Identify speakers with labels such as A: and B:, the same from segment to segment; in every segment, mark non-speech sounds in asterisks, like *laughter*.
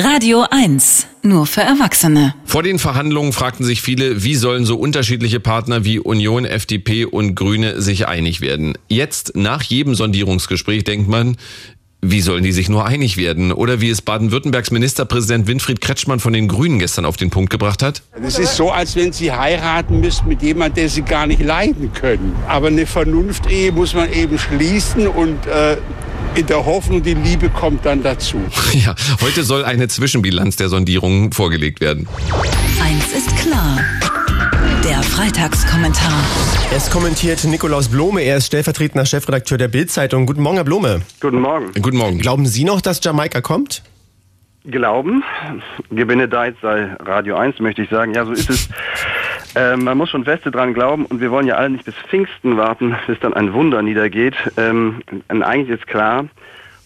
A: Radio 1, nur für Erwachsene.
B: Vor den Verhandlungen fragten sich viele, wie sollen so unterschiedliche Partner wie Union, FDP und Grüne sich einig werden. Jetzt, nach jedem Sondierungsgespräch, denkt man, wie sollen die sich nur einig werden? Oder wie es Baden-Württembergs Ministerpräsident Winfried Kretschmann von den Grünen gestern auf den Punkt gebracht hat?
C: Es ist so, als wenn Sie heiraten müssten mit jemandem, der Sie gar nicht leiden können. Aber eine Vernunft-Ehe muss man eben schließen und äh, in der Hoffnung, die Liebe kommt dann dazu. *laughs*
B: Ja, heute soll eine Zwischenbilanz der Sondierungen vorgelegt werden.
A: Eins ist klar. Der Freitagskommentar.
D: Es kommentiert Nikolaus Blome, er ist stellvertretender Chefredakteur der Bild-Zeitung. Guten Morgen, Herr Blome.
E: Guten Morgen.
B: Guten Morgen.
D: Glauben Sie noch, dass Jamaika kommt?
E: Glauben, Gebenedeit sei Radio 1, möchte ich sagen. Ja, so ist es. *laughs* Ähm, man muss schon feste dran glauben und wir wollen ja alle nicht bis Pfingsten warten, bis dann ein Wunder niedergeht. Ähm, und eigentlich ist klar,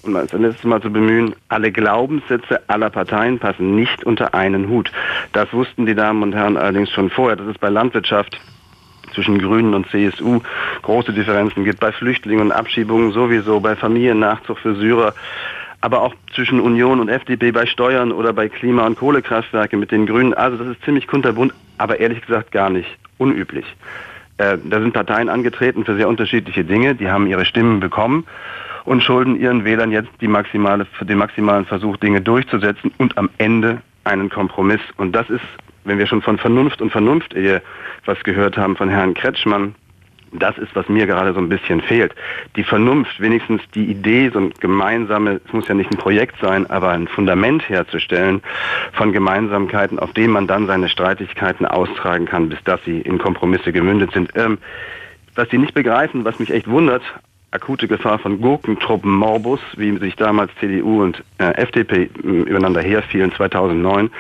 E: um das letzte Mal zu bemühen, alle Glaubenssätze aller Parteien passen nicht unter einen Hut. Das wussten die Damen und Herren allerdings schon vorher. Das ist bei Landwirtschaft zwischen Grünen und CSU große Differenzen gibt, bei Flüchtlingen und Abschiebungen sowieso, bei Familiennachzug für Syrer aber auch zwischen Union und FDP bei Steuern oder bei Klima- und Kohlekraftwerke mit den Grünen. Also das ist ziemlich kunterbunt, aber ehrlich gesagt gar nicht unüblich. Äh, da sind Parteien angetreten für sehr unterschiedliche Dinge, die haben ihre Stimmen bekommen und schulden ihren Wählern jetzt maximale, den maximalen Versuch, Dinge durchzusetzen und am Ende einen Kompromiss. Und das ist, wenn wir schon von Vernunft und Vernunft-Ehe was gehört haben von Herrn Kretschmann, das ist, was mir gerade so ein bisschen fehlt. Die Vernunft, wenigstens die Idee, so ein gemeinsames, es muss ja nicht ein Projekt sein, aber ein Fundament herzustellen von Gemeinsamkeiten, auf dem man dann seine Streitigkeiten austragen kann, bis dass sie in Kompromisse gemündet sind. Ähm, was sie nicht begreifen, was mich echt wundert, akute Gefahr von Gurkentruppen Morbus, wie sich damals CDU und äh, FDP äh, übereinander herfielen 2009.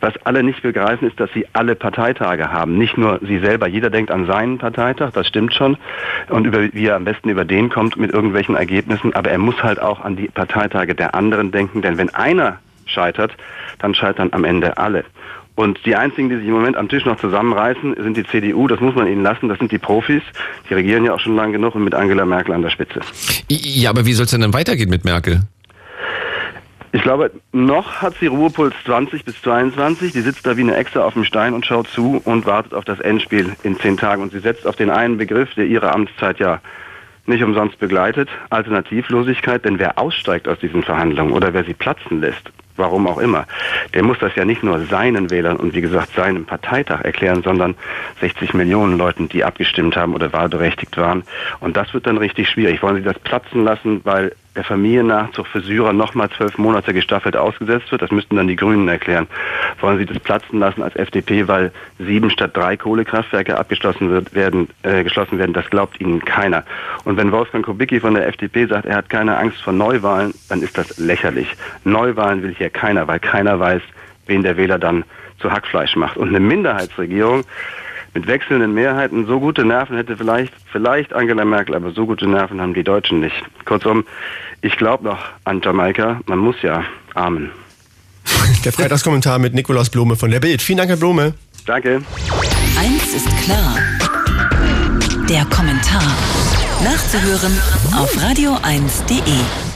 E: Was alle nicht begreifen, ist, dass sie alle Parteitage haben. Nicht nur sie selber. Jeder denkt an seinen Parteitag, das stimmt schon. Und über, wie er am besten über den kommt mit irgendwelchen Ergebnissen. Aber er muss halt auch an die Parteitage der anderen denken. Denn wenn einer scheitert, dann scheitern am Ende alle. Und die einzigen, die sich im Moment am Tisch noch zusammenreißen, sind die CDU. Das muss man ihnen lassen. Das sind die Profis. Die regieren ja auch schon lange genug und mit Angela Merkel an der Spitze.
B: Ja, aber wie soll es denn dann weitergehen mit Merkel?
E: Ich glaube, noch hat sie Ruhepuls 20 bis 22. Die sitzt da wie eine Echse auf dem Stein und schaut zu und wartet auf das Endspiel in zehn Tagen. Und sie setzt auf den einen Begriff, der ihre Amtszeit ja nicht umsonst begleitet, Alternativlosigkeit. Denn wer aussteigt aus diesen Verhandlungen oder wer sie platzen lässt, warum auch immer, der muss das ja nicht nur seinen Wählern und wie gesagt seinem Parteitag erklären, sondern 60 Millionen Leuten, die abgestimmt haben oder wahlberechtigt waren. Und das wird dann richtig schwierig. Wollen Sie das platzen lassen, weil der Familiennachzug für Syrer nochmal zwölf Monate gestaffelt ausgesetzt wird. Das müssten dann die Grünen erklären. Wollen Sie das platzen lassen als FDP, weil sieben statt drei Kohlekraftwerke abgeschlossen wird, werden, äh, geschlossen werden? Das glaubt Ihnen keiner. Und wenn Wolfgang Kubicki von der FDP sagt, er hat keine Angst vor Neuwahlen, dann ist das lächerlich. Neuwahlen will hier keiner, weil keiner weiß, wen der Wähler dann zu Hackfleisch macht. Und eine Minderheitsregierung, mit wechselnden Mehrheiten so gute Nerven hätte vielleicht, vielleicht Angela Merkel, aber so gute Nerven haben die Deutschen nicht. Kurzum, ich glaube noch an Jamaika. Man muss ja. Amen. *laughs*
D: Der Freitagskommentar mit Nikolaus Blome von der Bild. Vielen Dank, Herr Blome.
E: Danke.
A: Eins ist klar. Der Kommentar. Nachzuhören auf radio1.de.